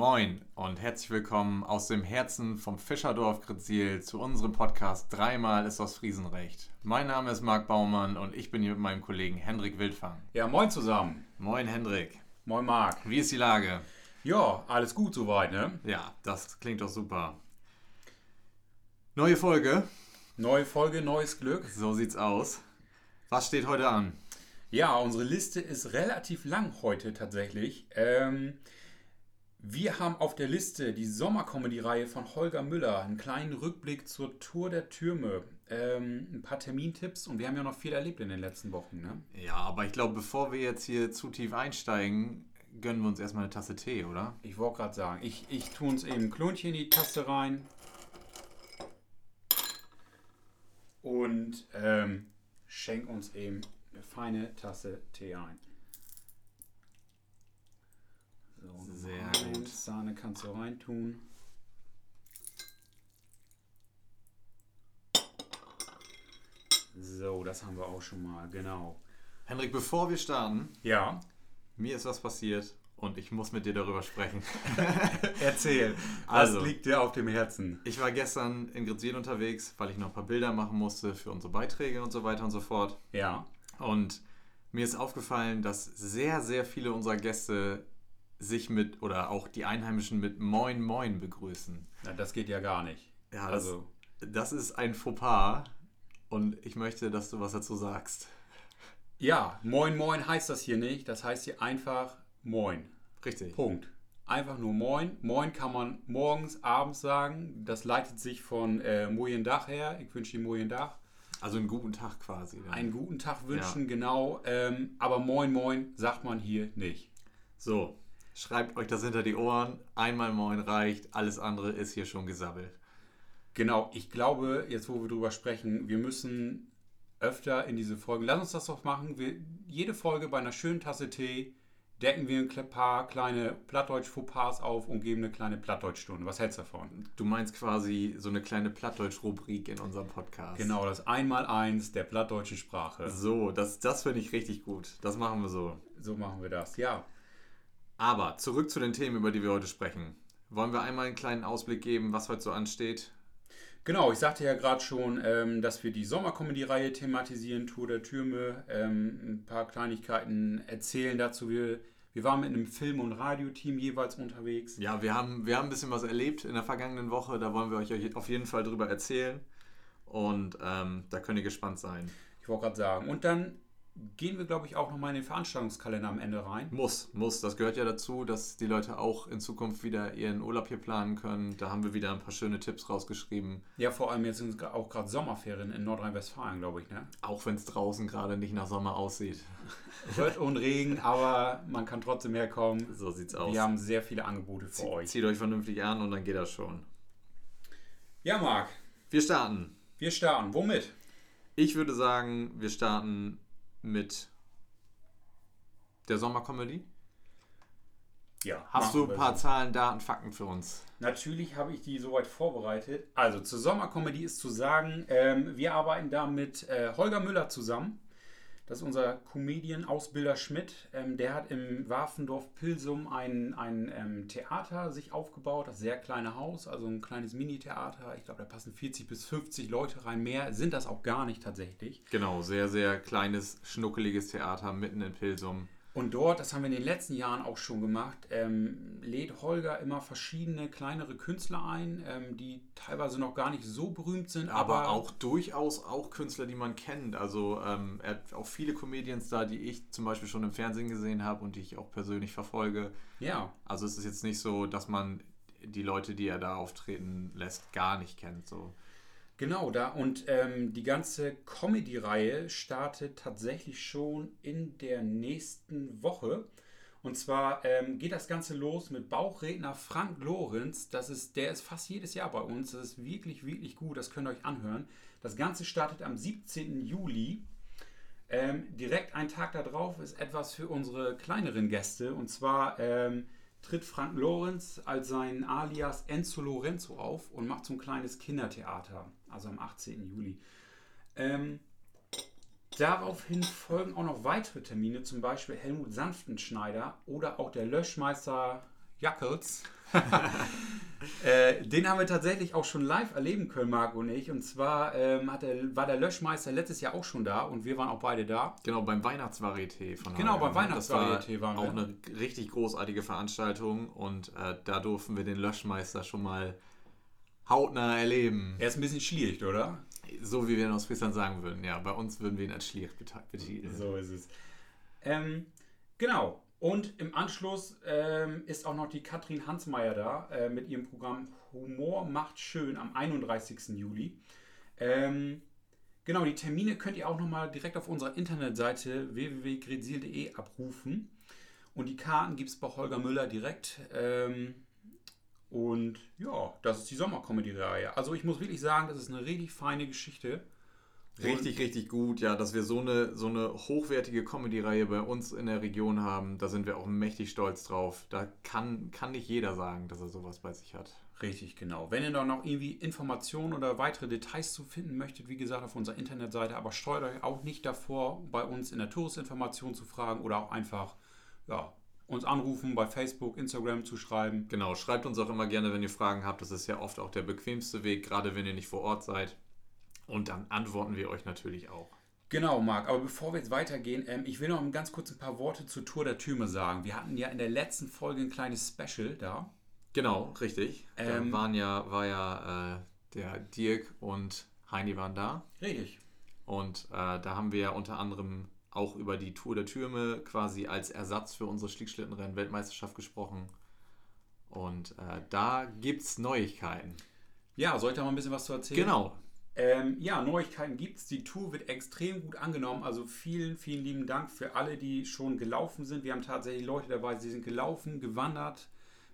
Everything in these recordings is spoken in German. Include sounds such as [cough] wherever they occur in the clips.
Moin und herzlich willkommen aus dem Herzen vom Fischerdorf Grezil zu unserem Podcast Dreimal ist das Friesenrecht. Mein Name ist Marc Baumann und ich bin hier mit meinem Kollegen Hendrik Wildfang. Ja, moin zusammen. Moin Hendrik. Moin Marc. Wie ist die Lage? Ja, alles gut soweit, ne? Ja, das klingt doch super. Neue Folge. Neue Folge, neues Glück. So sieht's aus. Was steht heute an? Ja, unsere Liste ist relativ lang heute tatsächlich. Ähm, wir haben auf der Liste die Sommercomedy-Reihe von Holger Müller, einen kleinen Rückblick zur Tour der Türme, ähm, ein paar Termintipps und wir haben ja noch viel erlebt in den letzten Wochen. Ne? Ja, aber ich glaube, bevor wir jetzt hier zu tief einsteigen, gönnen wir uns erstmal eine Tasse Tee, oder? Ich wollte gerade sagen, ich, ich tue uns eben ein Klonchen in die Tasse rein und ähm, schenk uns eben eine feine Tasse Tee ein. So, Sehr gut. Sahne kannst du reintun. So, das haben wir auch schon mal, genau. Hendrik, bevor wir starten, Ja, mir ist was passiert und ich muss mit dir darüber sprechen. [laughs] erzähl. Also. Was liegt dir auf dem Herzen? Ich war gestern in Grezien unterwegs, weil ich noch ein paar Bilder machen musste für unsere Beiträge und so weiter und so fort. Ja, Und mir ist aufgefallen, dass sehr, sehr viele unserer Gäste sich mit oder auch die Einheimischen mit Moin Moin begrüßen. na, das geht ja gar nicht. Ja, das, also, das ist ein Fauxpas und ich möchte, dass du was dazu sagst. ja, moin moin heißt das hier nicht. Das heißt hier einfach moin. Richtig. Punkt. Einfach nur moin. Moin kann man morgens, abends sagen. Das leitet sich von äh, Mojen Dach her. Ich wünsche dir Mojen Dach. Also einen guten Tag quasi. dann. Einen guten Tag wünschen, genau. Ähm, aber moin moin sagt man hier nicht. So, schreibt euch das hinter die Ohren. Einmal Moin reicht, alles andere ist hier schon gesabbelt. Genau, ich glaube, jetzt wo wir drüber sprechen, wir müssen öfter in diese Folgen, lass uns das doch machen. Wir, jede Folge bei einer schönen Tasse Tee decken wir ein paar kleine Plattdeutsch-Fauxpas auf und geben eine kleine Plattdeutschstunde. Was hältst du davon? Du meinst quasi so eine kleine Plattdeutsch-Rubrik in unserem Podcast. Genau, das Einmaleins der plattdeutschen Sprache. So, das, das finde ich richtig gut. Das machen wir so. So machen wir das, ja. Aber zurück zu den Themen, über die wir heute sprechen. Wollen wir einmal einen kleinen Ausblick geben, was heute so ansteht? Genau, ich sagte ja gerade schon, ähm, dass wir die Sommercomedy-Reihe thematisieren, Tour der Türme, ähm, ein paar Kleinigkeiten erzählen dazu. Wir, wir waren mit einem Film- und Radioteam jeweils unterwegs. Ja, wir haben, wir haben ein bisschen was erlebt in der vergangenen Woche. Da wollen wir euch auf jeden Fall drüber erzählen. Und ähm, da könnt ihr gespannt sein. Ich wollte gerade sagen. Und dann gehen wir, glaube ich, auch nochmal in den Veranstaltungskalender am Ende rein. Muss, muss. Das gehört ja dazu, dass die Leute auch in Zukunft wieder ihren Urlaub hier planen können. Da haben wir wieder ein paar schöne Tipps rausgeschrieben. Ja, vor allem jetzt sind auch gerade Sommerferien in Nordrhein-Westfalen, glaube ich. Ne? Auch wenn es draußen gerade nicht nach Sommer aussieht. Wird [laughs] und Regen, aber man kann trotzdem herkommen. So sieht's aus. Wir haben sehr viele Angebote für euch. Zieht euch vernünftig an und dann geht das schon. Ja, Marc, Wir starten. wir starten. Womit? Ich würde sagen, wir starten mit der Sommercomedy. Ja. Hast du ein paar so. Zahlen, Daten, Fakten für uns? Natürlich habe ich die soweit vorbereitet. Also zur Sommercomedy ist zu sagen, ähm, wir arbeiten da mit äh, Holger Müller zusammen. Das ist unser Comedian-Ausbilder Schmidt. Ähm, der hat im Warfendorf Pilsum ein, ein ähm, Theater sich aufgebaut, das sehr kleine Haus, also ein kleines Mini-Theater. Ich glaube, da passen 40 bis 50 Leute rein. Mehr sind das auch gar nicht tatsächlich. Genau, sehr, sehr kleines, schnuckeliges Theater mitten in Pilsum. Und dort, das haben wir in den letzten Jahren auch schon gemacht, ähm, lädt Holger immer verschiedene kleinere Künstler ein, ähm, die teilweise noch gar nicht so berühmt sind, Aber, aber, auch durchaus auch Künstler, die man kennt. Also ähm, er hat auch viele Comedians da, die ich zum Beispiel schon im Fernsehen gesehen habe und die ich auch persönlich verfolge. ja, Also es ist jetzt nicht so, dass man die Leute, die er da auftreten lässt, gar nicht kennt. So. Genau da. Und ähm, die ganze Comedy-Reihe startet tatsächlich schon in der nächsten Woche. Und zwar ähm, geht das Ganze los mit Bauchredner Frank Lorenz. Das ist, der ist fast jedes Jahr bei uns. Das ist wirklich, wirklich gut. Das könnt ihr euch anhören. Das Ganze startet am 17. Juli. Ähm, direkt einen Tag darauf ist etwas für unsere kleineren Gäste. Und zwar ähm, tritt Frank Lorenz als sein Alias Enzo Lorenzo auf und macht so ein kleines Kindertheater. Also am 18. Juli. Ähm, Daraufhin folgen auch noch weitere Termine, zum Beispiel Helmut Sanftenschneider oder auch der Löschmeister Jackels. [laughs] äh, den haben wir tatsächlich auch schon live erleben können, Marc und ich. Und zwar ähm, der, war der Löschmeister letztes Jahr auch schon da und wir waren auch beide da. Genau, beim Weihnachtsvarieté von Genau, beim. Das war Weihnachtsvarieté waren auch wir. eine richtig großartige Veranstaltung und äh, da durften wir den Löschmeister schon mal hautnah erleben. Er ist ein bisschen schwierig, oder? So wie wir in Ostfriesland sagen würden. Ja, bei uns würden wir ihn als Schlier beta- betiteln. So ist es. Ähm, genau. Und im Anschluss ähm, ist auch noch die Katrin Hansmeier da äh, mit ihrem Programm Humor macht schön am 31. Juli. Ähm, genau, die Termine könnt ihr auch nochmal direkt auf unserer Internetseite www.grezil.de abrufen. Und die Karten gibt es bei Holger Müller direkt. Ähm, und ja, das ist die Sommercomedy-Reihe. Also ich muss wirklich sagen, das ist eine richtig feine Geschichte. Richtig, richtig gut, ja, dass wir so eine, so eine hochwertige Comedy-Reihe bei uns in der Region haben. Da sind wir auch mächtig stolz drauf. Da kann, kann nicht jeder sagen, dass er sowas bei sich hat. Richtig, genau. Wenn ihr da noch irgendwie Informationen oder weitere Details zu finden möchtet, wie gesagt, auf unserer Internetseite, aber steuert euch auch nicht davor, bei uns in der Touristinformation zu fragen oder auch einfach ja, uns anrufen, bei Facebook, Instagram zu schreiben. Genau, schreibt uns auch immer gerne, wenn ihr Fragen habt. Das ist ja oft auch der bequemste Weg, gerade wenn ihr nicht vor Ort seid. Und dann antworten wir euch natürlich auch. Genau, Marc. Aber bevor wir jetzt weitergehen, ähm, ich will noch ganz kurz ein paar Worte zur Tour der Türme sagen. Wir hatten ja in der letzten Folge ein kleines Special da. Genau, richtig. Ähm, da waren ja, war ja äh, der Dirk und Heini waren da. Richtig. Und äh, da haben wir ja unter anderem auch über die Tour der Türme quasi als Ersatz für unsere Schlickschlittenrennen-Weltmeisterschaft gesprochen. Und äh, da gibt es Neuigkeiten. Ja, soll ich da mal ein bisschen was zu erzählen? Genau. Ähm, ja, Neuigkeiten gibt's. Die Tour wird extrem gut angenommen. Also vielen, vielen lieben Dank für alle, die schon gelaufen sind. Wir haben tatsächlich Leute dabei, die sind gelaufen, gewandert,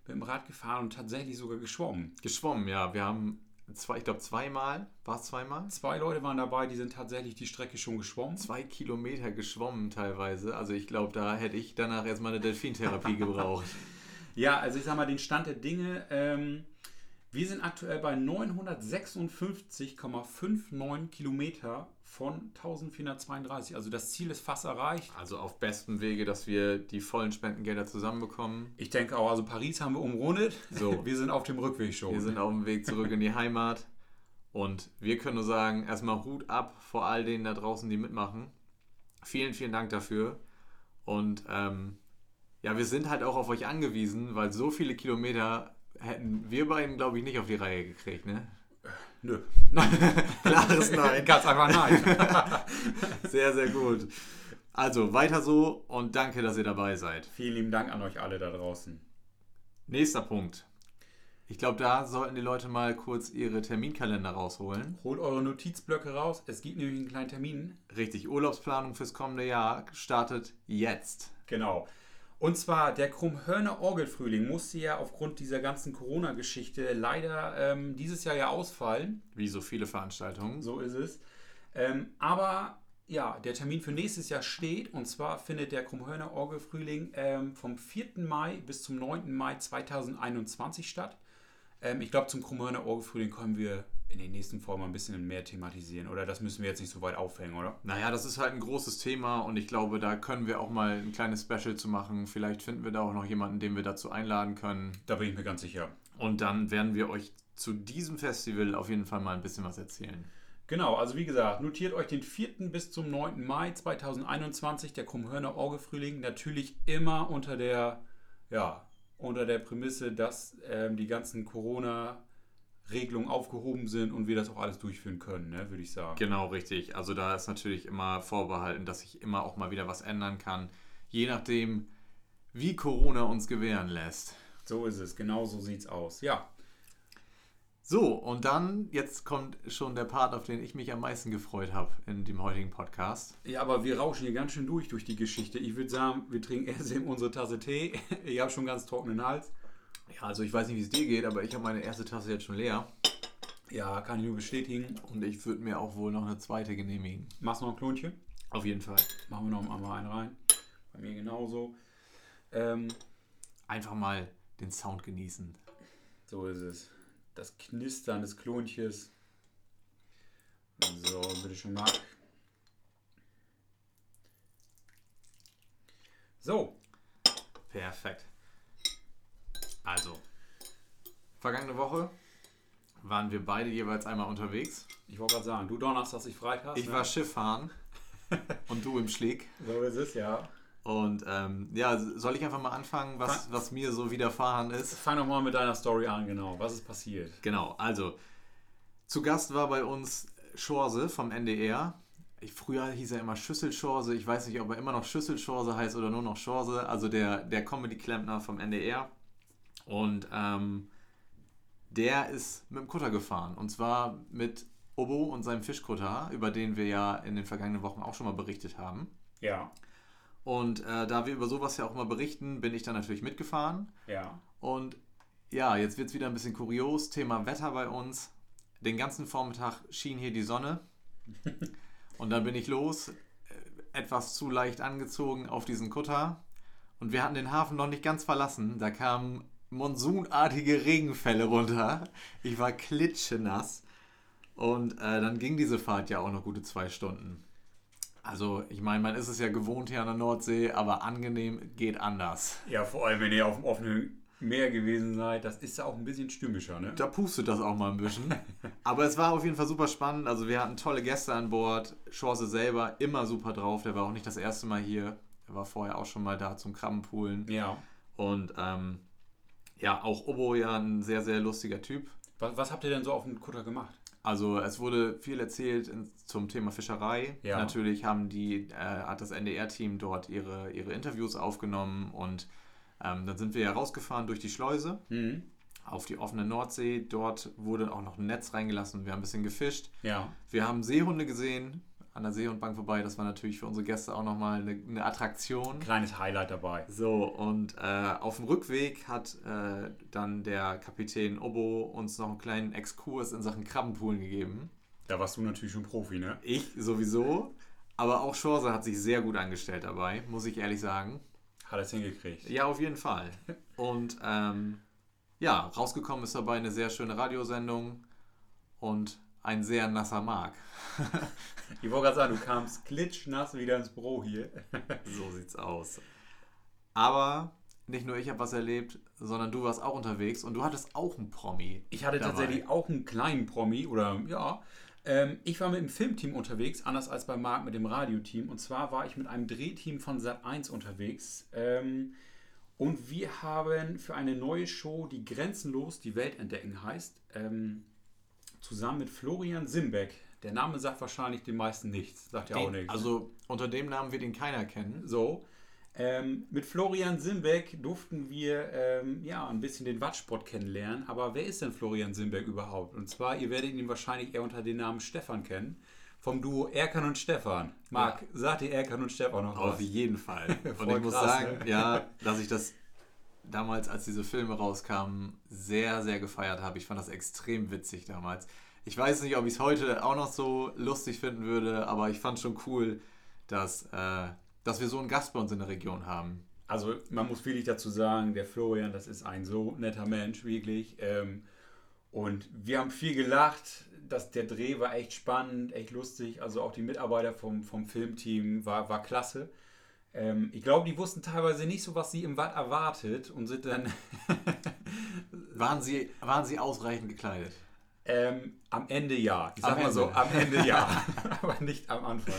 mit dem Rad gefahren und tatsächlich sogar geschwommen. Geschwommen, ja. Wir haben zwei, ich glaube zweimal, war es zweimal? Zwei Leute waren dabei, die sind tatsächlich die Strecke schon geschwommen. Zwei Kilometer geschwommen teilweise. Also ich glaube, da hätte ich danach erstmal eine Delfintherapie [laughs] gebraucht. Ja, also ich sag mal, den Stand der Dinge. Ähm, wir sind aktuell bei 956,59 Kilometer von 1432. Also das Ziel ist fast erreicht. Also auf bestem Wege, dass wir die vollen Spendengelder zusammenbekommen. Ich denke auch, also Paris haben wir umrundet. So. [laughs] Wir sind auf dem Rückweg schon. Wir sind auf dem Weg zurück in die Heimat. Und wir können nur sagen, erstmal Hut ab vor all denen da draußen, die mitmachen. Vielen, vielen Dank dafür. Und ähm, ja, wir sind halt auch auf euch angewiesen, weil so viele Kilometer hätten wir beiden, glaube ich, nicht auf die Reihe gekriegt, ne? Nö. [laughs] Klares Nein. Ganz einfach nein. [laughs] Sehr, sehr gut. Also weiter so und danke, dass ihr dabei seid. Vielen lieben Dank an euch alle da draußen. Nächster Punkt. Ich glaube, da sollten die Leute mal kurz ihre Terminkalender rausholen. Holt eure Notizblöcke raus. Es gibt nämlich einen kleinen Termin. Richtig, Urlaubsplanung fürs kommende Jahr startet jetzt. Genau. Und zwar der Krummhörner Orgelfrühling musste ja aufgrund dieser ganzen Corona-Geschichte leider ähm, dieses Jahr ja ausfallen. Wie so viele Veranstaltungen. So ist es. Ähm, aber ja, der Termin für nächstes Jahr steht. Und zwar findet der Krummhörner Orgelfrühling ähm, vom 4. Mai bis zum 9. Mai 2021 statt. Ähm, ich glaube, zum Krummhörner Orgelfrühling können wir in den nächsten Folgen mal ein bisschen mehr thematisieren. Oder das müssen wir jetzt nicht so weit aufhängen, oder? Naja, das ist halt ein großes Thema und ich glaube, da können wir auch mal ein kleines Special zu machen. Vielleicht finden wir da auch noch jemanden, den wir dazu einladen können. Da bin ich mir ganz sicher. Und dann werden wir euch zu diesem Festival auf jeden Fall mal ein bisschen was erzählen. Genau, also wie gesagt, notiert euch den 4. bis zum 9. Mai 2021, der Krummhörner Orgelfrühling. Natürlich immer unter der, ja, unter der Prämisse, dass ähm, die ganzen Corona-Regelungen aufgehoben sind und wir das auch alles durchführen können, ne, würde ich sagen. Genau, richtig. Also da ist natürlich immer vorbehalten, dass sich immer auch mal wieder was ändern kann. Je nachdem, wie Corona uns gewähren lässt. So ist es, genau so sieht's aus. Ja, So, und dann, jetzt kommt schon der Part, auf den ich mich am meisten gefreut habe in dem heutigen Podcast. ja, aber wir rauschen hier ganz schön durch durch die Geschichte. Ich würde sagen, wir trinken [laughs] erst eben unsere Tasse Tee. Ich habe schon ganz trockenen Hals. Ja, also ich weiß nicht, wie es dir geht, aber ich habe meine erste Tasse jetzt schon leer. Ja, kann ich nur bestätigen. Und ich würde mir auch wohl noch eine zweite genehmigen. Machst du noch ein Klonchen? Auf jeden Fall. Machen wir noch einmal einen rein. Bei mir genauso. Ähm, Einfach mal den Sound genießen. so ist es. Das Knistern des Klonches. So, bitte schön, Marc. So, Perfekt. Vergangene Woche waren wir beide jeweils einmal unterwegs. Ich wollte gerade sagen, du donnerstags, ich freitags. Ich war Schifffahren [laughs] und du im Schlick. So ist es, ja. Und ähm, ja, soll ich einfach mal anfangen, was, was mir so widerfahren ist? Fang doch mal mit deiner Story an, genau. Was ist passiert? Genau, also zu Gast war bei uns Schorse vom NDR. Ich, früher hieß er immer Schüsselschorse. Ich weiß nicht, ob er immer noch Schüsselschorse heißt oder nur noch Schorse. Also der, der Comedy-Klempner vom NDR. Und ähm, der ist mit dem Kutter gefahren. Und zwar mit Obo und seinem Fischkutter, über den wir ja in den vergangenen Wochen auch schon mal berichtet haben. Ja. Und äh, da wir über sowas ja auch mal berichten, bin ich dann natürlich mitgefahren. Ja. Und ja, jetzt wird es wieder ein bisschen kurios. Thema Wetter bei uns. Den ganzen Vormittag schien hier die Sonne. [laughs] Und dann bin ich los, äh, etwas zu leicht angezogen auf diesen Kutter. Und wir hatten den Hafen noch nicht ganz verlassen. Da kamen monsunartige Regenfälle runter. Ich war klitschenass. Und äh, dann ging diese Fahrt ja auch noch gute zwei Stunden. Also, ich meine, man ist es ja gewohnt hier an der Nordsee, aber angenehm geht anders. Ja, vor allem, wenn ihr auf dem offenen Meer gewesen seid, das ist ja auch ein bisschen stürmischer, ne? Da pustet das auch mal ein bisschen. [laughs] aber es war auf jeden Fall super spannend. Also, wir hatten tolle Gäste an Bord. Chance selber immer super drauf. Der war auch nicht das erste Mal hier. Er war vorher auch schon mal da zum Krabbenpoolen. Ja. Und ähm, ja, auch Obo ja ein sehr, sehr lustiger Typ. Was, was habt ihr denn so auf dem Kutter gemacht? Also es wurde viel erzählt in, zum Thema Fischerei. Ja. Natürlich haben die, äh, hat das NDR-Team dort ihre, ihre Interviews aufgenommen und ähm, dann sind wir ja rausgefahren durch die Schleuse Mhm. auf die offene Nordsee. Dort wurde auch noch ein Netz reingelassen. Wir haben ein bisschen gefischt. Ja. Wir haben Seehunde gesehen an der Seehundbank vorbei. Das war natürlich für unsere Gäste auch nochmal eine, eine Attraktion. Kleines Highlight dabei. So, und äh, auf dem Rückweg hat äh, dann der Kapitän Obo uns noch einen kleinen Exkurs in Sachen Krabbenpoolen gegeben. Da warst du natürlich schon Profi, ne? Ich sowieso, aber auch Schorse hat sich sehr gut angestellt dabei, muss ich ehrlich sagen. Hat es hingekriegt. Ja, auf jeden Fall. Und ähm, ja, rausgekommen ist dabei eine sehr schöne Radiosendung und ein sehr nasser Mark. [laughs] Ich wollte gerade sagen, du kamst klitschnass wieder ins Büro hier. [laughs] so sieht's aus. Aber nicht nur ich habe was erlebt, sondern du warst auch unterwegs und du hattest auch einen Promi. Ich hatte dabei. tatsächlich auch einen kleinen Promi oder ja. Ähm, ich war mit dem Filmteam unterwegs, anders als bei Marc mit dem Radioteam. Und zwar war ich mit einem Drehteam von Sat1 unterwegs. Ähm, und wir haben für eine neue Show, die Grenzenlos die Welt entdecken heißt, ähm, zusammen mit Florian Simbeck. Der Name sagt wahrscheinlich den meisten nichts, sagt ja auch nichts. Also unter dem Namen wird ihn keiner kennen. So. Ähm, mit Florian Simbeck durften wir ähm, ja ein bisschen den Wattsport kennenlernen. Aber wer ist denn Florian Simbeck überhaupt? Und zwar, ihr werdet ihn wahrscheinlich eher unter dem Namen Stefan kennen. Vom Duo Erkan und Stefan. Marc, sagt ihr Erkan und Stefan noch Auf was? jeden Fall. [laughs] Und ich muss sagen, ne? ja, dass ich das damals, als diese Filme rauskamen, sehr, sehr gefeiert habe. Ich fand das extrem witzig damals. Ich weiß nicht, ob ich es heute auch noch so lustig finden würde, aber ich fand schon cool, dass, äh, dass wir so einen Gast bei uns in der Region haben. Also man muss wirklich dazu sagen, der Florian, das ist ein so netter Mensch, wirklich. Ähm, und wir haben viel gelacht. Das, der Dreh war echt spannend, echt lustig. Also auch die Mitarbeiter vom, vom Filmteam war, war klasse. Ähm, ich glaube, die wussten teilweise nicht so, was sie im Watt erwartet und sind dann Waren sie, waren sie ausreichend gekleidet? ähm, am Ende ja. Ich sag mal so, am Ende ja. [laughs] Aber nicht am Anfang.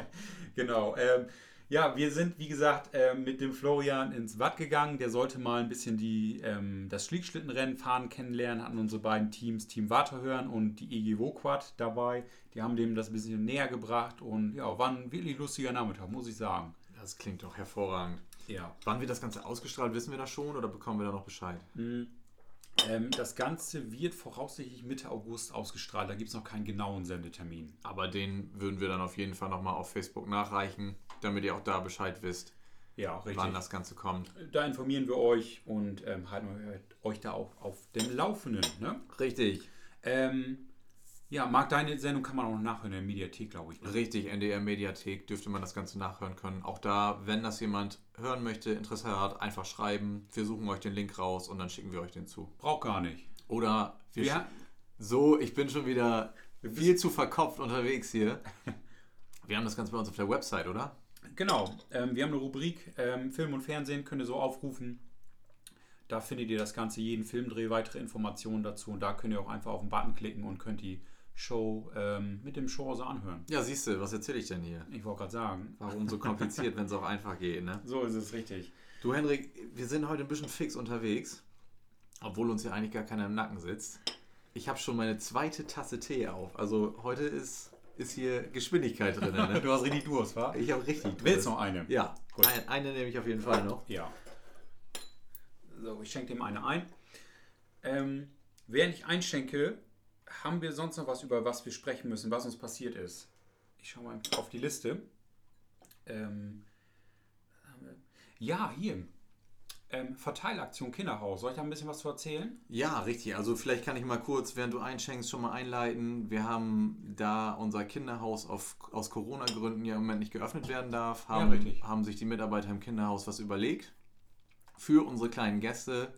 [laughs] genau. Ähm, ja, wir sind, wie gesagt, ähm, mit dem Florian ins Watt gegangen. Der sollte mal ein bisschen die, ähm, das Schlickschlittenrennen fahren kennenlernen, hatten unsere beiden Teams, Team Waterhören und die EG Woquad dabei. Die haben dem das ein bisschen näher gebracht und ja, war ein wirklich lustiger Nachmittag, muss ich sagen. Das klingt doch hervorragend. Ja. Wann wird das Ganze ausgestrahlt, wissen wir das schon oder bekommen wir da noch Bescheid? Ähm, das Ganze wird voraussichtlich Mitte August ausgestrahlt. Da gibt es noch keinen genauen Sendetermin. Aber den würden wir dann auf jeden Fall nochmal auf Facebook nachreichen, damit ihr auch da Bescheid wisst, Ja, richtig. wann das Ganze kommt. Da informieren wir euch und ähm, halten euch da auch auf dem Laufenden. Ne? Richtig. Ähm, ja, Marc, deine Sendung kann man auch noch nachhören in der Mediathek, glaube ich. Ne? Richtig, NDR Mediathek dürfte man das Ganze nachhören können. Auch da, wenn das jemand hören möchte, Interesse hat, einfach schreiben. Wir suchen euch den Link raus und dann schicken wir euch den zu. Braucht gar nicht. Oder wir sch- so, ich bin schon wieder viel zu verkopft unterwegs hier. [laughs] Wir haben das Ganze bei uns auf der Website, oder? genau, ähm, wir haben eine Rubrik ähm, Film und Fernsehen, könnt ihr so aufrufen. Da findet ihr das Ganze, jeden Filmdreh, weitere Informationen dazu. Und da könnt ihr auch einfach auf den Button klicken und könnt die Show ähm, mit dem Show anhören. Ja, siehst du, was erzähle ich denn hier? Ich wollte gerade sagen. Warum so kompliziert, [laughs] wenn es auch einfach geht, ne? So ist es richtig. Du, Henrik, wir sind heute ein bisschen fix unterwegs, obwohl uns ja eigentlich gar keiner im Nacken sitzt. Ich habe schon meine zweite Tasse Tee auf. Also heute ist, ist hier Geschwindigkeit drin. Ne? [laughs] du hast richtig Durst, wa? Ich habe richtig Durst. Willst du noch eine? Ja, ein, eine nehme ich auf jeden Fall noch. Ja. So, ich schenke dem eine ein. Ähm, während ich einschenke, haben wir sonst noch was, über was wir sprechen müssen, was uns passiert ist? Ich schaue mal auf die Liste. Ähm, ja, hier. Ähm, Verteilaktion Kinderhaus. Soll ich da ein bisschen was zu erzählen? Ja, richtig. Also vielleicht kann ich mal kurz, während du einschenkst, schon mal einleiten. Wir haben da unser Kinderhaus auf, aus Corona-Gründen ja im Moment nicht geöffnet werden darf, haben, ja, haben sich die Mitarbeiter im Kinderhaus was überlegt für unsere kleinen Gäste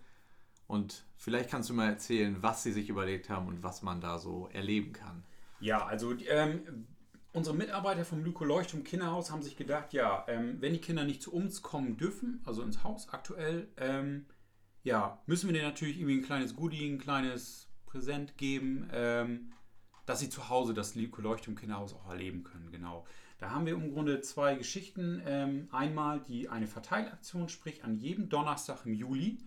und vielleicht kannst du mal erzählen, was sie sich überlegt haben und was man da so erleben kann. Ja, also ähm, unsere Mitarbeiter vom Lyko Leuchtturm Kinderhaus haben sich gedacht, ja, ähm, wenn die Kinder nicht zu uns kommen dürfen, also ins Haus aktuell, ähm, ja, müssen wir denen natürlich irgendwie ein kleines Goodie, ein kleines Präsent geben, ähm, dass sie zu Hause das Lyko Leuchtturm Kinderhaus auch erleben können, genau. Da haben wir im Grunde zwei Geschichten. Ähm, einmal die eine Verteilaktion, sprich an jedem Donnerstag im Juli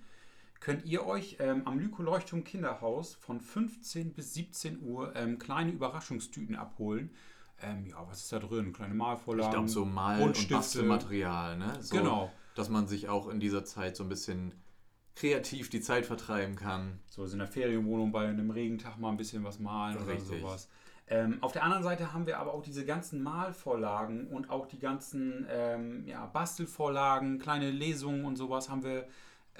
könnt ihr euch ähm, am Lyko-Leuchtturm Kinderhaus von 15 bis 17 Uhr ähm, kleine Überraschungstüten abholen. Ähm, ja, was ist da drin? Kleine Malvorlagen. Ich glaube, so Mal- und Bastelmaterial, ne? So, genau. Dass man sich auch in dieser Zeit so ein bisschen kreativ die Zeit vertreiben kann. So in der Ferienwohnung bei einem Regentag mal ein bisschen was malen Richtig. oder sowas. Ähm, auf der anderen Seite haben wir aber auch diese ganzen Malvorlagen und auch die ganzen ähm, ja, Bastelvorlagen, kleine Lesungen und sowas haben wir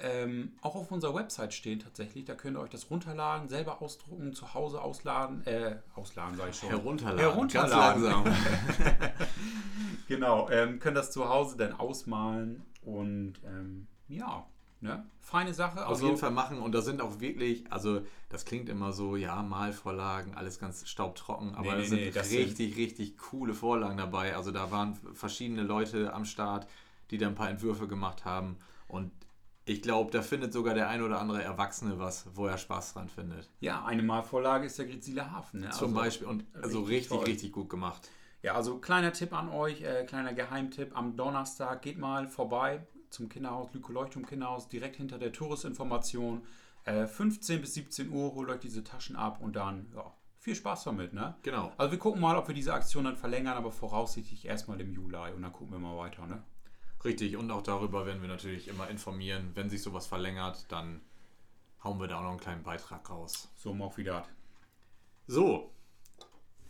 ähm, auch auf unserer Website stehen tatsächlich. Da könnt ihr euch das runterladen, selber ausdrucken, zu Hause ausladen, äh, ausladen sage ich schon. Herunterladen. Herunterladen. Ganz langsam. [laughs] genau, ähm, können das zu Hause dann ausmalen und ähm, ja, ne? Feine Sache. Auf also, jeden Fall machen und da sind auch wirklich, also das klingt immer so, ja, Malvorlagen, alles ganz staubtrocken, aber nee, nee, sind nee, richtig, sind richtig coole Vorlagen dabei. Also da waren verschiedene Leute am Start, die da ein paar Entwürfe gemacht haben und ich glaube, da findet sogar der ein oder andere Erwachsene was, wo er Spaß dran findet. Ja, eine Malvorlage ist der Grizzlier Hafen. Ne? Zum also, Beispiel und also richtig, richtig, richtig, gut gemacht. Ja, also kleiner Tipp an euch, äh, kleiner Geheimtipp. Am Donnerstag geht mal vorbei zum Kinderhaus, Lyko Leuchtturm Kinderhaus, direkt hinter der Touristinformation. Äh, 15 bis 17 Uhr holt euch diese Taschen ab und dann, ja, viel Spaß damit, ne? Genau. Also wir gucken mal, ob wir diese Aktion dann verlängern, aber voraussichtlich erstmal im Juli und dann gucken wir mal weiter, ne? Richtig, und auch darüber werden wir natürlich immer informieren. Wenn sich sowas verlängert, dann hauen wir da auch noch einen kleinen Beitrag raus. So, mal wieder. So,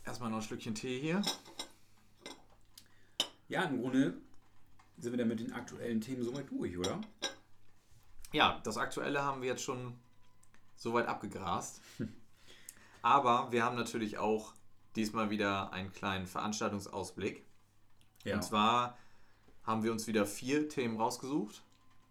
erstmal noch ein Stückchen Tee hier. Ja, im Grunde sind wir dann mit den aktuellen Themen soweit durch, oder? Ja, das Aktuelle haben wir jetzt schon soweit abgegrast. [laughs] Aber wir haben natürlich auch diesmal wieder einen kleinen Veranstaltungsausblick. Ja. Und zwar haben wir uns wieder vier Themen rausgesucht.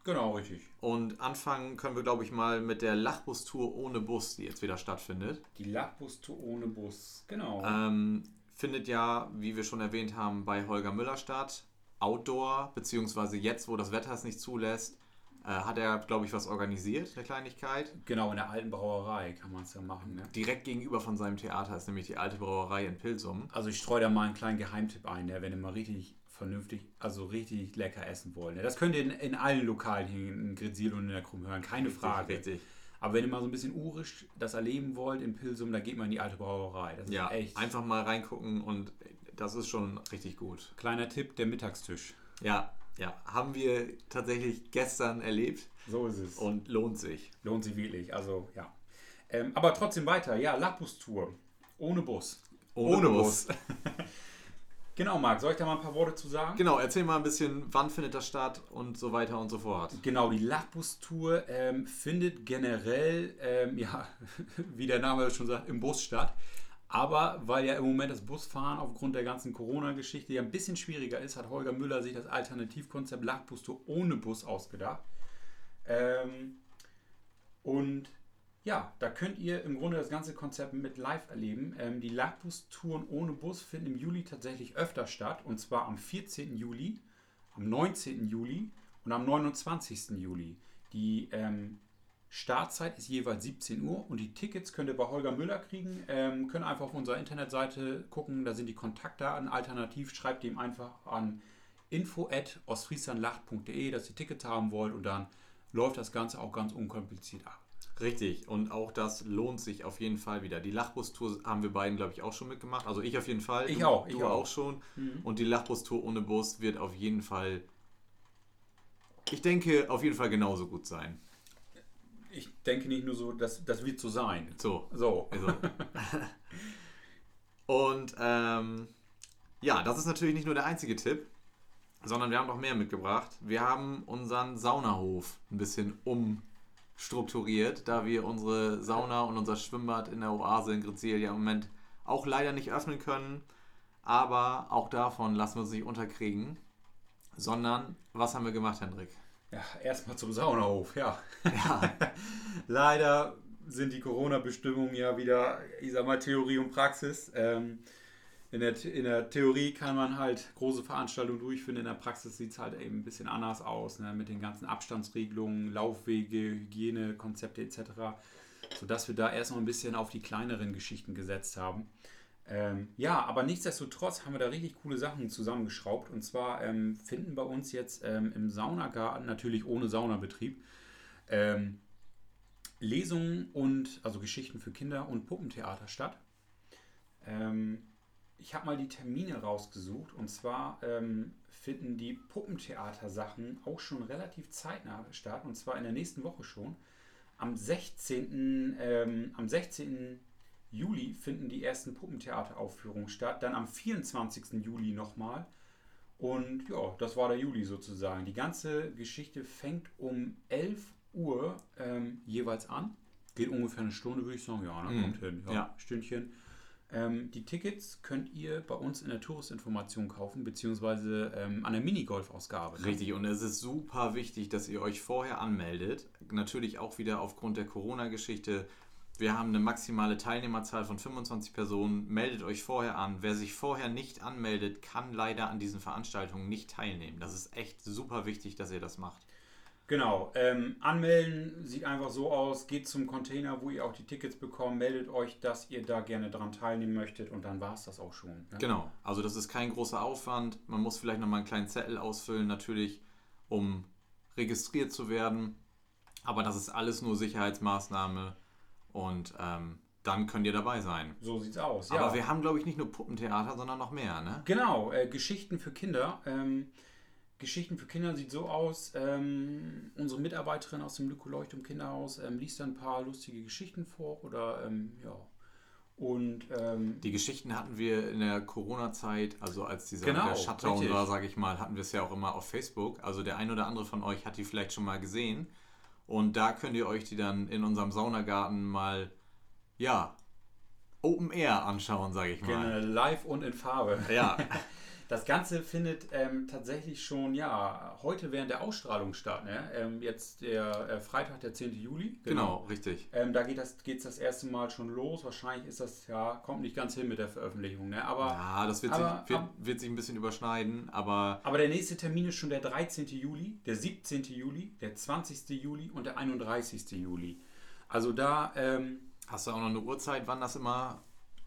Genau, richtig. Und anfangen können wir, glaube ich, mal mit der Lachbus-Tour ohne Bus, die jetzt wieder stattfindet. Die Lachbus-Tour ohne Bus, genau. Ähm, findet ja, wie wir schon erwähnt haben, bei Holger Müller statt. Outdoor, beziehungsweise jetzt, wo das Wetter es nicht zulässt, äh, hat er, glaube ich, was organisiert, eine Kleinigkeit. Genau, in der alten Brauerei kann man es ja machen. Ne? Direkt gegenüber von seinem Theater ist nämlich die alte Brauerei in Pilsum. Also ich streue da mal einen kleinen Geheimtipp ein, ne? wenn ihr mal richtig vernünftig, also richtig lecker essen wollen. Das könnt ihr in, in allen Lokalen hier in Grisil und in der Krumm hören, keine richtig, Frage. Richtig. Aber wenn ihr mal so ein bisschen urisch das erleben wollt in Pilsum, dann geht man in die alte Brauerei. Das ja, echt. Einfach mal reingucken und das ist schon richtig gut. Kleiner Tipp, der Mittagstisch. Ja, ja. Haben wir tatsächlich gestern erlebt. So ist es. Und lohnt sich. Lohnt sich wirklich. Also, ja. Ähm, aber trotzdem weiter. Ja, Lapus-Tour. Ohne Bus. Ohne, Ohne Bus. Bus. [laughs] Genau, Marc, soll ich da mal ein paar Worte zu sagen? Genau, erzähl mal ein bisschen, wann findet das statt und so weiter und so fort. Genau, die Lachbus-Tour ähm, findet generell, ähm, ja, [laughs] wie der Name schon sagt, im Bus statt. Aber weil ja im Moment das Busfahren aufgrund der ganzen Corona-Geschichte ja ein bisschen schwieriger ist, hat Holger Müller sich das Alternativkonzept Lachbus-Tour ohne Bus ausgedacht. Ähm, und ja, da könnt ihr im Grunde das ganze Konzept mit live erleben. Ähm, die Lagbus-Touren ohne Bus finden im Juli tatsächlich öfter statt. Und zwar am 14. Juli, am 19. Juli und am 29. Juli. Die ähm, Startzeit ist jeweils 17 Uhr und die Tickets könnt ihr bei Holger Müller kriegen. Ähm, könnt einfach auf unserer Internetseite gucken, da sind die Kontaktdaten. Alternativ schreibt ihm einfach an info@ostfrieslandlacht.de, dass ihr Tickets haben wollt und dann läuft das Ganze auch ganz unkompliziert ab. Richtig, und auch das lohnt sich auf jeden Fall wieder. Die Lachbus-Tour haben wir beiden, glaube ich, auch schon mitgemacht. Also ich auf jeden Fall. Ich du, auch, ich du auch. auch schon. Und die Lachbus-Tour ohne Bus wird auf jeden Fall, ich denke, auf jeden Fall genauso gut sein. Ich denke nicht nur so, das, das wird so sein. So, So. also. und ähm, ja, das ist natürlich nicht nur der einzige Tipp, sondern wir haben noch mehr mitgebracht. Wir haben unseren Saunahof ein bisschen umstrukturiert, da wir unsere Sauna und unser Schwimmbad in der Oase in Grezielia im Moment auch leider nicht öffnen können. Aber auch davon lassen wir uns nicht unterkriegen. Sondern, was haben wir gemacht, Hendrik? Ja, erstmal zum Saunahof, ja. Ja, [laughs] Leider sind die Corona-Bestimmungen ja wieder, ich sag mal, Theorie und Praxis. Ähm, in, der, in der Theorie kann man halt große Veranstaltungen durchführen, in der Praxis sieht es halt eben ein bisschen anders aus, ne, mit den ganzen Abstandsregelungen, Laufwege, Hygienekonzepte etc., sodass wir da erstmal ein bisschen auf die kleineren Geschichten gesetzt haben. Ähm, ja, aber nichtsdestotrotz haben wir da richtig coole Sachen zusammengeschraubt. Und zwar ähm, finden bei uns jetzt ähm, im Saunagarten, natürlich ohne Saunabetrieb, ähm, Lesungen und also Geschichten für Kinder und Puppentheater statt. Ähm, ich habe mal die Termine rausgesucht und zwar ähm, finden die Puppentheater-Sachen auch schon relativ zeitnah statt und zwar in der nächsten Woche schon. Am 16. Ähm, am 16. Juli finden die ersten Puppentheateraufführungen statt, dann am 24. Juli nochmal. Und ja, das war der Juli sozusagen. Die ganze Geschichte fängt um 11 Uhr ähm, jeweils an. Geht ungefähr eine Stunde, würde ich sagen. Ja, ne, Mhm. kommt hin. Ja, Ja. Stündchen. Ähm, die Tickets könnt ihr bei uns in der Touristinformation kaufen, beziehungsweise ähm, an der Minigolf-Ausgabe. ne? Richtig, und es ist super wichtig, dass ihr euch vorher anmeldet. Natürlich auch wieder aufgrund der Corona-Geschichte. Wir haben eine maximale Teilnehmerzahl von 25 Personen. Meldet euch vorher an. Wer sich vorher nicht anmeldet, kann leider an diesen Veranstaltungen nicht teilnehmen. Das ist echt super wichtig, dass ihr das macht. Genau, ähm, anmelden sieht einfach so aus, geht zum Container, wo ihr auch die Tickets bekommt, meldet euch, dass ihr da gerne dran teilnehmen möchtet und dann war es das auch schon. Ne? Genau, also das ist kein großer Aufwand. Man muss vielleicht nochmal einen kleinen Zettel ausfüllen, natürlich, um registriert zu werden. Aber das ist alles nur Sicherheitsmaßnahme und ähm, dann könnt ihr dabei sein. So sieht's aus. Aber wir haben, glaube ich, nicht nur Puppentheater, sondern noch mehr, ne? Genau, äh, Geschichten für Kinder. Ähm, Geschichten für Kinder sieht so aus, ähm, unsere Mitarbeiterin aus dem Lyko-Leuchtturm Kinderhaus ähm, liest ein paar lustige Geschichten vor oder ähm, ja. Und ähm, Die Geschichten hatten wir in der Corona-Zeit, also als dieser Genau, Shutdown richtig. war, sage ich mal, hatten wir es ja auch immer auf Facebook. Also der ein oder andere von euch hat die vielleicht schon mal gesehen. Und da könnt ihr euch die dann in unserem Saunagarten mal, ja, Open Air anschauen, sage ich mal. gerne live und in Farbe. Ja, [laughs] Das Ganze findet ähm, tatsächlich schon, ja, heute während der Ausstrahlung statt. Ne? Ähm, jetzt der äh, Freitag, der 10. Juli. genau, richtig. Ähm, da geht das, geht's das erste Mal schon los. Wahrscheinlich ist das, ja, kommt nicht ganz hin mit der Veröffentlichung. Ne? Aber, Ja, das wird, aber- sich, wird, wird sich ein bisschen überschneiden, aber aber der nächste Termin ist schon der 13. Juli, der 17. Juli, der 20. Juli und der 31. Juli. Also da, ähm, hast du auch noch eine Uhrzeit, wann das immer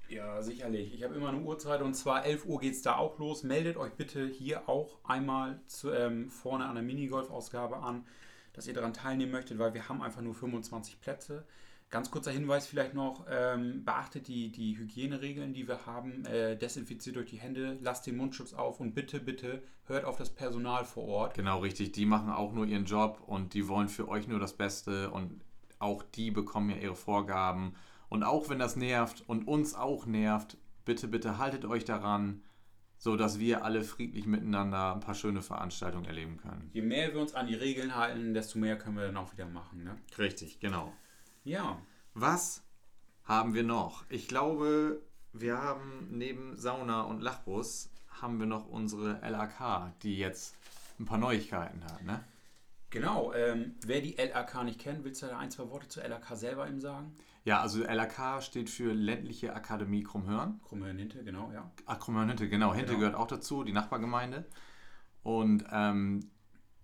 Ja, sicherlich. Ich habe immer eine Uhrzeit und zwar 11 Uhr geht es da auch los. Meldet euch bitte hier auch einmal zu, ähm, vorne an der Minigolf-Ausgabe an, dass ihr daran teilnehmen möchtet, weil wir haben einfach nur 25 Plätze. Ganz kurzer Hinweis vielleicht noch, ähm, beachtet die, die Hygieneregeln, die wir haben, äh, desinfiziert euch die Hände, lasst den Mundschutz auf und bitte, bitte hört auf das Personal vor Ort. Genau, richtig. Die machen auch nur ihren Job und die wollen für euch nur das Beste und auch die bekommen ja ihre Vorgaben. Und auch wenn das nervt und uns auch nervt, bitte, bitte haltet euch daran, so dass wir alle friedlich miteinander ein paar schöne Veranstaltungen erleben können. Je mehr wir uns an die Regeln halten, desto mehr können wir dann auch wieder machen. Ne? Richtig, genau. Ja, Was haben wir noch? Ich glaube, wir haben neben Sauna und Lachbus haben wir noch unsere LAK, die jetzt ein paar Neuigkeiten hat, ne? genau. Ähm, wer die LAK nicht kennt, willst du da ein, zwei Worte zur LAK selber ihm sagen? Ja, also LAK steht für Ländliche Akademie Krummhörn. Krummhörn Hinte, genau, ja. Ach, Krummhörn Hinte, genau. Hinte Genau. gehört auch dazu, die Nachbargemeinde. Und ähm,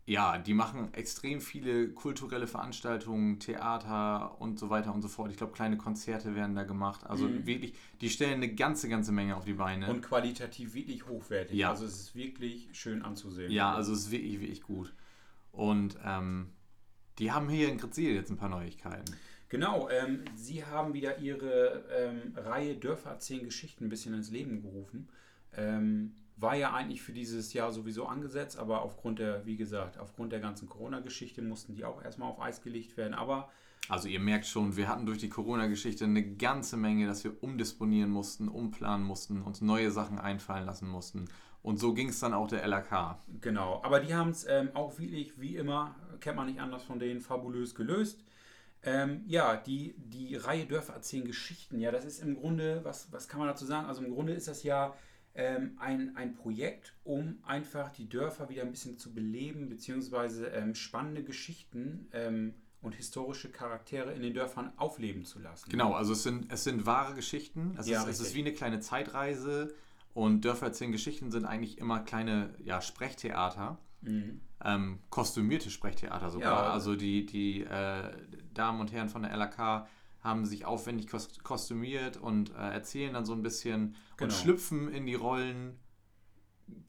ja, die machen extrem viele kulturelle Veranstaltungen, Theater und so weiter und so fort. Ich glaube, kleine Konzerte werden da gemacht. Also Mhm. wirklich, die stellen eine ganze, ganze Menge auf die Beine. Und qualitativ wirklich hochwertig. Ja. Also es ist wirklich schön anzusehen. ja, also es ist wirklich, wirklich gut. Und ähm, die haben hier in Grizil jetzt ein paar Neuigkeiten. Genau, ähm, sie haben wieder ihre ähm, Reihe Dörfer erzählen Geschichten ein bisschen ins Leben gerufen. Ähm, war ja eigentlich für dieses Jahr sowieso angesetzt, aber aufgrund der, wie gesagt, aufgrund der ganzen Corona-Geschichte mussten die auch erstmal auf Eis gelegt werden. Aber Also ihr merkt schon, wir hatten durch die Corona-Geschichte eine ganze Menge, dass wir umdisponieren mussten, umplanen mussten, uns neue Sachen einfallen lassen mussten. Und so ging es dann auch der LAK. Genau, aber die haben es ähm, auch wirklich, wie immer, kennt man nicht anders von denen, fabulös gelöst. Ähm, ja, die, die Reihe Dörfer erzählen Geschichten. Ja, das ist im Grunde, was, was kann man dazu sagen? Also im Grunde ist das ja ähm, ein, ein Projekt, um einfach die Dörfer wieder ein bisschen zu beleben, beziehungsweise ähm, spannende Geschichten ähm, und historische Charaktere in den Dörfern aufleben zu lassen. Genau, also es sind, es sind wahre Geschichten. Es, Ja, ist, es ist wie eine kleine Zeitreise. Und Dörfer erzählen Geschichten sind eigentlich immer kleine ja, Sprechtheater. Mhm. ähm, kostümierte Sprechtheater sogar. Ja. Also die, die äh, Damen und Herren von der LAK haben sich aufwendig kos kostümiert und äh, erzählen dann so ein bisschen Genau. und schlüpfen in die Rollen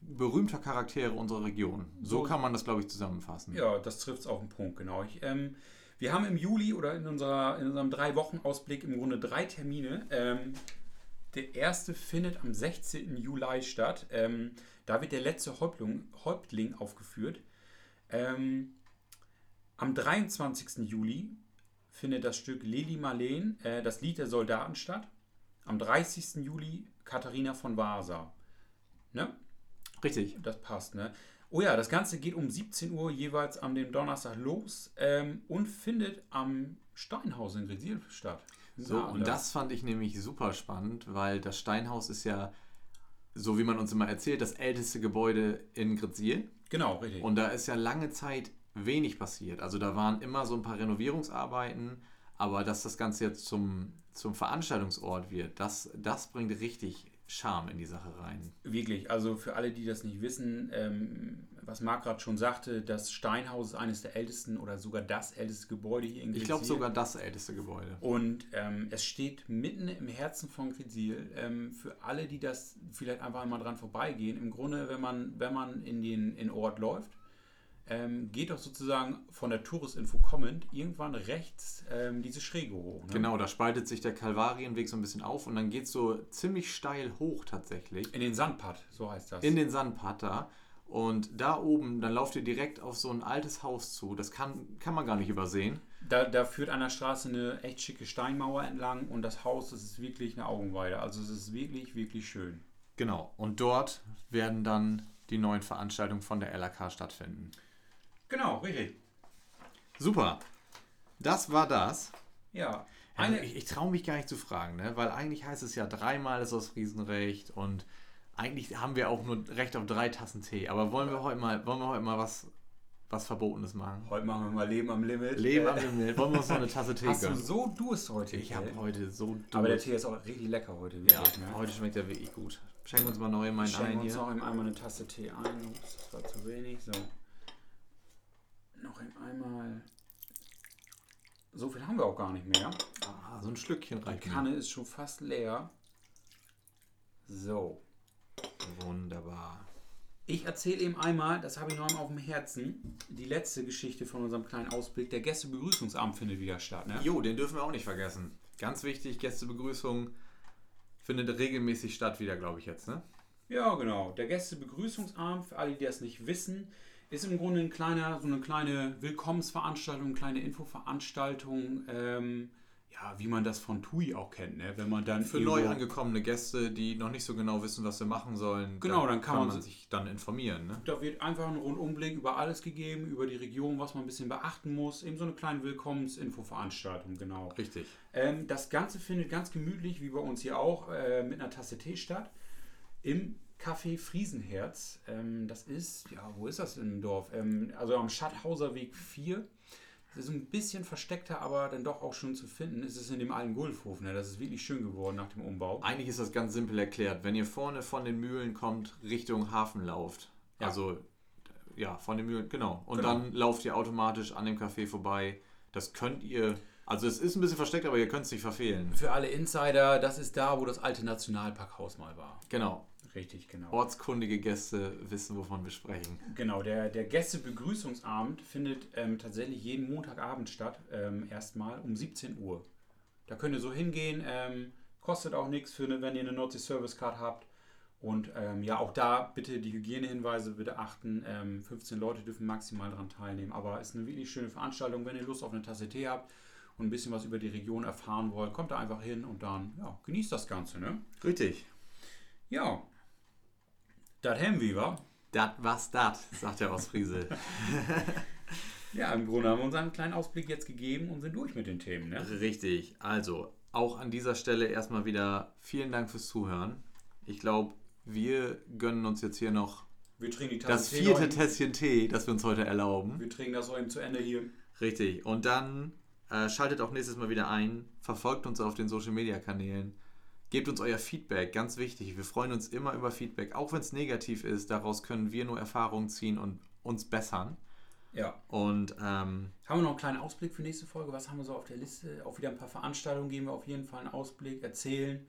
berühmter Charaktere unserer Region. So, So- kann man das, glaube ich, zusammenfassen. Ja, das trifft es auf den Punkt, genau. Ich, ähm, wir haben im Juli oder in, unserer, in unserem Drei-Wochen-Ausblick im Grunde drei Termine. Ähm, der erste findet am 16. Juli statt. Ähm, da wird der letzte Häuptling, Häuptling aufgeführt. Ähm, am 23. Juli findet das Stück Lili Marleen, äh, das Lied der Soldaten statt. Am 30. Juli Katharina von Vasa. Ne? Richtig. Das passt, ne? Oh ja, das Ganze geht um 17 Uhr jeweils am dem Donnerstag los ähm, und findet am Steinhaus in Gresil statt. So, Ja, und das fand ich nämlich super spannend, weil das Steinhaus ist ja, so wie man uns immer erzählt, das älteste Gebäude in Grizil. Genau, richtig. Und da ist ja lange Zeit wenig passiert. Also da waren immer so ein paar Renovierungsarbeiten, aber dass das Ganze jetzt zum, zum Veranstaltungsort wird, das, das bringt richtig Charme in die Sache rein. Wirklich, also für alle, die das nicht wissen, ähm, was Marc gerade schon sagte, das Steinhaus ist eines der ältesten oder sogar das älteste Gebäude hier in Gresil. Ich glaube sogar das älteste Gebäude. Und ähm, es steht mitten im Herzen von Gresil. Ähm, für alle, die das vielleicht einfach mal dran vorbeigehen, im Grunde, wenn man, wenn man in den in Ort läuft, ähm, geht doch sozusagen von der Touristinfo kommend irgendwann rechts ähm, diese Schräge hoch. Ne? Genau, da spaltet sich der Kalvarienweg so ein bisschen auf und dann geht es so ziemlich steil hoch tatsächlich In den Sandpad, so heißt das. in den Sandpad da. Und da oben, dann lauft ihr direkt auf so ein altes Haus zu. Das kann, kann man gar nicht übersehen. da, da führt an der Straße eine echt schicke Steinmauer entlang und das Haus, das ist wirklich eine Augenweide. Also es ist wirklich, wirklich schön. Genau. Und dort werden dann die neuen Veranstaltungen von der LAK stattfinden. Genau, richtig. Super. Das war das. Ja. Also Eine, ich ich traue mich gar nicht zu fragen, ne? weil eigentlich heißt es ja, dreimal ist das Friesenrecht und eigentlich haben wir auch nur Recht auf drei Tassen Tee. Aber wollen wir heute mal, wollen wir heute mal was, was Verbotenes machen? heute machen wir mal Leben am Limit. Leben Äh, am Limit. Wollen wir uns noch eine Tasse [laughs] Tee Hast du gönnen? so Durst heute? Ich habe heute so Aber der Durst. Tee ist auch richtig lecker heute. Ja, Wirklich, ne? heute schmeckt er wirklich gut. Schenken wir uns mal noch immer einen Schenken ein uns hier. noch einmal eine Tasse Tee ein. Ups, das war zu wenig. So. Noch eben einmal. So viel haben wir auch gar nicht mehr. Ah, so ein Schlückchen Die reicht mir. Kanne ist schon fast leer. So. Wunderbar. Ich erzähle eben einmal, das habe ich noch auf dem Herzen, die letzte Geschichte von unserem kleinen Ausblick. Der Gästebegrüßungsabend findet wieder statt. Ne? Jo, den dürfen wir auch nicht vergessen. Ganz wichtig, Gästebegrüßung findet regelmäßig statt wieder, glaube ich jetzt, ne? Ja, genau. Der Gästebegrüßungsabend, für alle, die das nicht wissen, ist im Grunde ein kleiner, so eine kleine Willkommensveranstaltung, eine kleine Infoveranstaltung, ähm, ja, wie man das von TUI auch kennt, ne? Wenn man dann Für neu angekommene Gäste, die noch nicht so genau wissen, was sie machen sollen, Genau, da dann kann man sich dann informieren, ne? Da wird einfach ein Rundumblick über alles gegeben, über die Region, was man ein bisschen beachten muss. Eben so eine kleine Willkommensinfoveranstaltung, genau. Richtig. Ähm, das Ganze findet ganz gemütlich, wie bei uns hier auch, äh, mit einer Tasse Tee statt. Im Café Friesenherz. Ähm, das ist, ja, wo ist das im Dorf? Ähm, also am Schatthauser Weg 4. Das ist ein bisschen versteckter, aber dann doch auch schon zu finden. Es ist in dem alten Gulfhof. Ne? Das ist wirklich schön geworden nach dem Umbau. Eigentlich ist das ganz simpel erklärt. Wenn ihr vorne von den Mühlen kommt, Richtung Hafen lauft, Ja. also ja, von den Mühlen, genau. Und Genau. dann lauft ihr automatisch an dem Café vorbei. Das könnt ihr, also es ist ein bisschen versteckt, aber ihr könnt es nicht verfehlen. Für alle Insider, das ist da, wo das alte Nationalparkhaus mal war. Genau. Richtig, genau. Ortskundige Gäste wissen, wovon wir sprechen. Genau, der, der Gästebegrüßungsabend findet ähm, tatsächlich jeden Montagabend statt, ähm, erstmal um 17 Uhr. Da könnt ihr so hingehen, ähm, kostet auch nichts, für eine, wenn ihr eine Nordsee Service Card habt. Und ähm, ja, auch da bitte die Hygienehinweise bitte achten. Ähm, 15 Leute dürfen maximal daran teilnehmen. Aber es ist eine wirklich schöne Veranstaltung. Wenn ihr Lust auf eine Tasse Tee habt und ein bisschen was über die Region erfahren wollt, kommt da einfach hin und dann ja, genießt das Ganze. Ne? Richtig. Ja, das haben wir, wa? Dat was dat, sagt der Ostfriese. [laughs] Ja, im Grunde haben wir uns einen kleinen Ausblick jetzt gegeben und sind durch mit den Themen. Ne? Richtig. Also, auch an dieser Stelle erstmal wieder vielen Dank fürs Zuhören. Ich glaube, wir gönnen uns jetzt hier noch das Tee vierte. Tässchen Tee, das wir uns heute erlauben. Wir trinken das eben zu Ende hier. Richtig. Und dann äh, schaltet auch nächstes Mal wieder ein, verfolgt uns auf den Social Media Kanälen, gebt uns euer Feedback, ganz wichtig. Wir freuen uns immer über Feedback, auch wenn es negativ ist. Daraus können wir nur Erfahrungen ziehen und uns bessern. Ja. Und ähm, Haben wir noch einen kleinen Ausblick für nächste Folge? Was haben wir so auf der Liste? Auch wieder ein paar Veranstaltungen geben wir auf jeden Fall einen Ausblick, erzählen,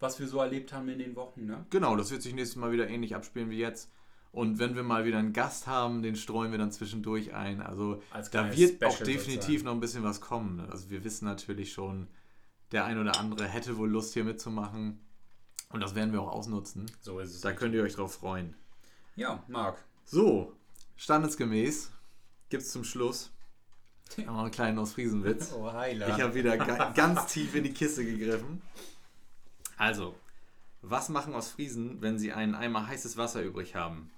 was wir so erlebt haben in den Wochen. Ne? genau, das wird sich nächstes Mal wieder ähnlich abspielen wie jetzt. Und wenn wir mal wieder einen Gast haben, den streuen wir dann zwischendurch ein. Also Als da wird auch definitiv sozusagen. noch ein bisschen was kommen. ne? Also wir wissen natürlich schon, der ein oder andere hätte wohl Lust hier mitzumachen. Und das werden wir auch ausnutzen. So ist es. Da könnt ihr euch drauf freuen. ja, Marc. So, standesgemäß gibt es zum Schluss noch einen kleinen Ostfriesenwitz. [laughs] Oh, Heiler. Ich habe wieder ga ganz tief in die Kiste gegriffen. Also, was machen Ostfriesen, wenn sie einen Eimer heißes Wasser übrig haben?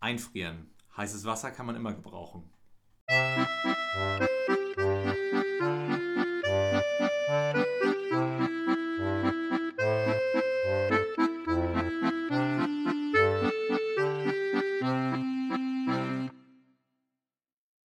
Einfrieren. Heißes Wasser kann man immer gebrauchen.